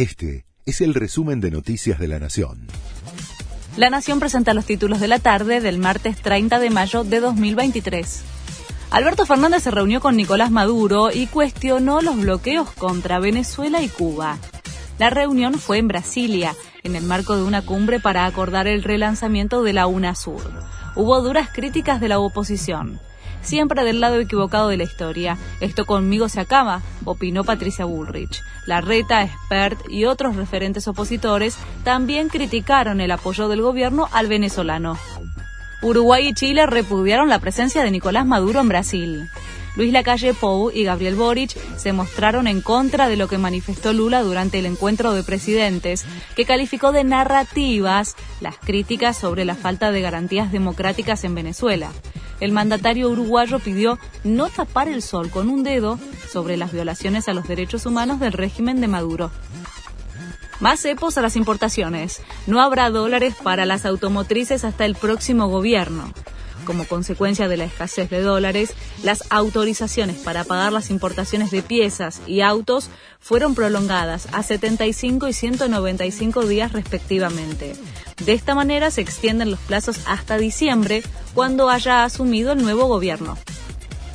Este es el resumen de Noticias de la Nación. La Nación presenta los títulos de la tarde del martes 30 de mayo de 2023. Alberto Fernández se reunió con Nicolás Maduro y cuestionó los bloqueos contra Venezuela y Cuba. La reunión fue en Brasilia, en el marco de una cumbre para acordar el relanzamiento de la UNASUR. Hubo duras críticas de la oposición siempre del lado equivocado de la historia. Esto conmigo se acaba, opinó Patricia Bullrich. La Reta, Expert y otros referentes opositores también criticaron el apoyo del gobierno al venezolano. Uruguay y Chile repudiaron la presencia de Nicolás Maduro en Brasil. Luis Lacalle Pou y Gabriel Boric se mostraron en contra de lo que manifestó Lula durante el encuentro de presidentes, que calificó de narrativas las críticas sobre la falta de garantías democráticas en Venezuela el mandatario uruguayo pidió no tapar el sol con un dedo sobre las violaciones a los derechos humanos del régimen de Maduro. Más cepos a las importaciones. No habrá dólares para las automotrices hasta el próximo gobierno. Como consecuencia de la escasez de dólares, las autorizaciones para pagar las importaciones de piezas y autos fueron prolongadas a 75 y 195 días respectivamente. De esta manera se extienden los plazos hasta diciembre, cuando haya asumido el nuevo gobierno.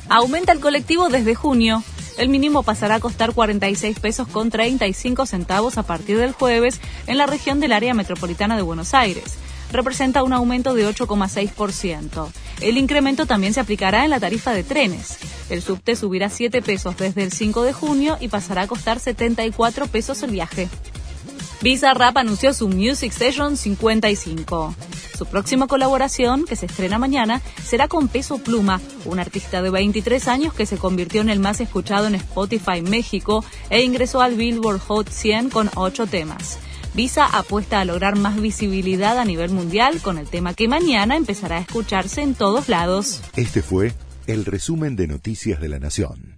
Aumenta el colectivo desde junio. El mínimo pasará a costar 46 pesos con 35 centavos a partir del jueves en la región del área metropolitana de Buenos Aires representa un aumento de 8,6%. El incremento también se aplicará en la tarifa de trenes. El subte subirá 7 pesos desde el 5 de junio y pasará a costar 74 pesos el viaje. Visa Rap anunció su Music Session 55. Su próxima colaboración, que se estrena mañana, será con Peso Pluma, un artista de 23 años que se convirtió en el más escuchado en Spotify México e ingresó al Billboard Hot 100 con 8 temas. Visa apuesta a lograr más visibilidad a nivel mundial con el tema que mañana empezará a escucharse en todos lados. Este fue el resumen de Noticias de la Nación.